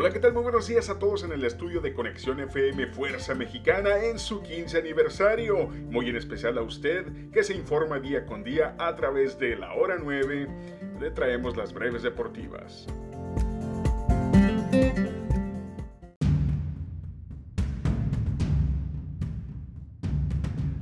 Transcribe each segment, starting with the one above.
Hola, ¿qué tal? Muy buenos días a todos en el estudio de Conexión FM Fuerza Mexicana en su 15 aniversario. Muy en especial a usted que se informa día con día a través de la hora 9. Le traemos las breves deportivas.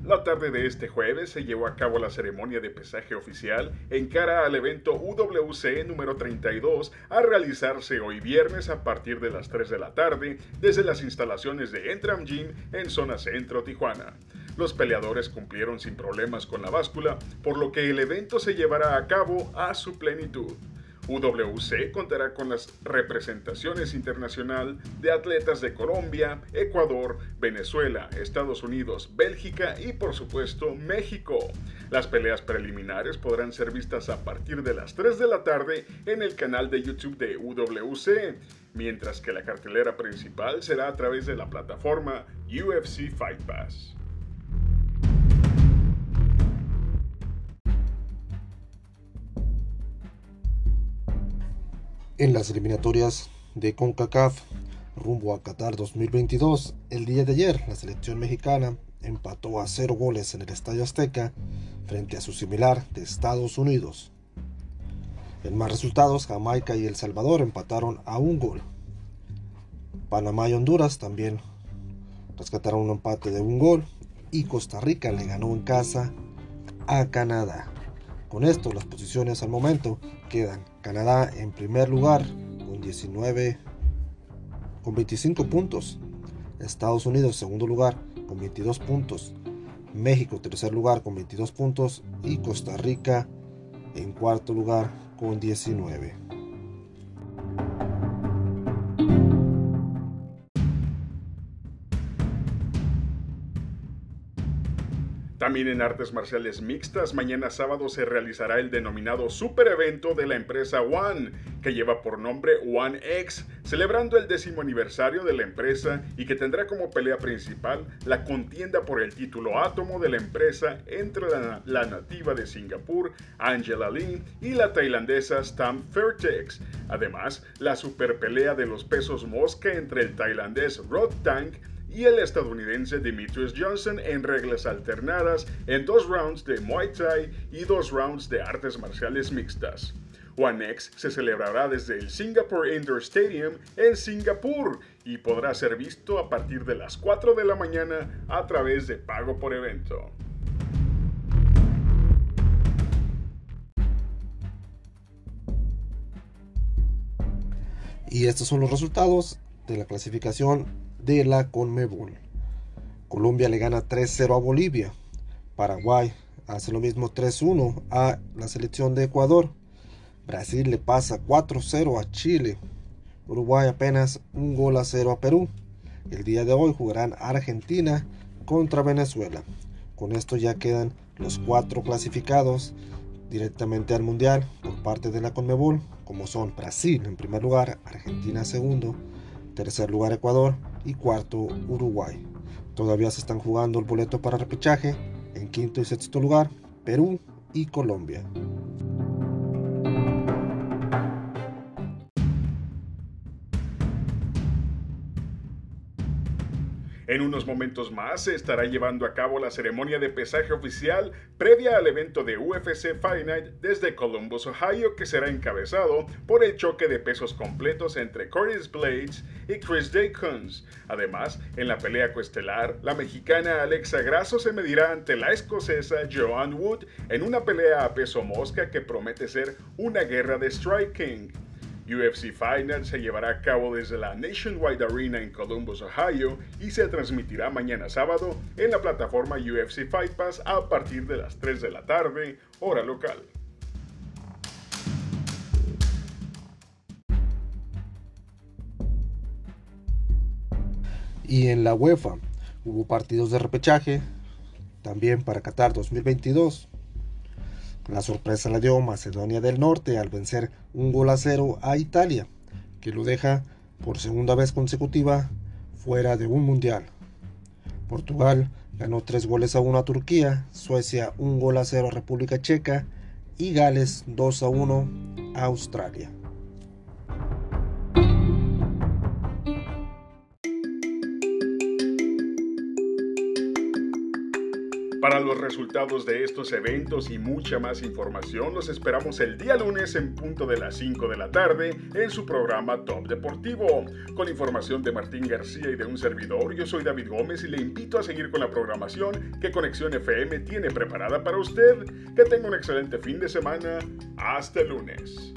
La tarde de este jueves se llevó a cabo la ceremonia de pesaje oficial en cara al evento UWC número 32 a realizarse hoy viernes a partir de las 3 de la tarde desde las instalaciones de Entram Gym en zona centro Tijuana. Los peleadores cumplieron sin problemas con la báscula, por lo que el evento se llevará a cabo a su plenitud. UWC contará con las representaciones internacional de atletas de Colombia, Ecuador, Venezuela, Estados Unidos, Bélgica y por supuesto México. Las peleas preliminares podrán ser vistas a partir de las 3 de la tarde en el canal de YouTube de UWC, mientras que la cartelera principal será a través de la plataforma UFC Fight Pass. En las eliminatorias de CONCACAF rumbo a Qatar 2022, el día de ayer la selección mexicana empató a cero goles en el Estadio Azteca frente a su similar de Estados Unidos. En más resultados, Jamaica y El Salvador empataron a un gol. Panamá y Honduras también rescataron un empate de un gol y Costa Rica le ganó en casa a Canadá. Con esto las posiciones al momento quedan Canadá en primer lugar con 19 con 25 puntos, Estados Unidos segundo lugar con 22 puntos, México tercer lugar con 22 puntos. Y Costa Rica en cuarto lugar con 19. También en artes marciales mixtas, mañana sábado se realizará el denominado super evento de la empresa One, que lleva por nombre One X, celebrando el décimo aniversario de la empresa y que tendrá como pelea principal la contienda por el título átomo de la empresa entre la, la nativa de Singapur, Angela Lee, y la tailandesa Stam Fairtex. Además, la super pelea de los pesos mosca entre el tailandés Rod Tank y el estadounidense Demetrius Johnson en reglas alternadas en dos rounds de Muay Thai y dos rounds de artes marciales mixtas. One X se celebrará desde el Singapore Indoor Stadium en Singapur y podrá ser visto a partir de las 4 de la mañana a través de pago por evento. Y estos son los resultados de la clasificación de la Conmebol. Colombia le gana 3-0 a Bolivia. Paraguay hace lo mismo 3-1 a la selección de Ecuador. Brasil le pasa 4-0 a Chile. Uruguay apenas un gol a 0 a Perú. El día de hoy jugarán Argentina contra Venezuela. Con esto ya quedan los cuatro clasificados directamente al Mundial por parte de la Conmebol, como son Brasil en primer lugar, Argentina segundo, tercer lugar Ecuador y cuarto Uruguay. Todavía se están jugando el boleto para repechaje en quinto y sexto lugar Perú y Colombia. En unos momentos más se estará llevando a cabo la ceremonia de pesaje oficial previa al evento de UFC Fight Night desde Columbus, Ohio, que será encabezado por el choque de pesos completos entre Curtis Blades y Chris Jacobs. Además, en la pelea coestelar, la mexicana Alexa Grasso se medirá ante la escocesa Joanne Wood en una pelea a peso mosca que promete ser una guerra de striking. UFC Final se llevará a cabo desde la Nationwide Arena en Columbus, Ohio y se transmitirá mañana sábado en la plataforma UFC Fight Pass a partir de las 3 de la tarde, hora local. Y en la UEFA hubo partidos de repechaje también para Qatar 2022 la sorpresa la dio Macedonia del Norte al vencer un gol a cero a Italia, que lo deja por segunda vez consecutiva fuera de un mundial. Portugal ganó tres goles a uno a Turquía, Suecia un gol a cero a República Checa y Gales 2 a 1 a Australia. Para los resultados de estos eventos y mucha más información, los esperamos el día lunes en punto de las 5 de la tarde en su programa Top Deportivo. Con información de Martín García y de un servidor, yo soy David Gómez y le invito a seguir con la programación que Conexión FM tiene preparada para usted. Que tenga un excelente fin de semana. Hasta el lunes.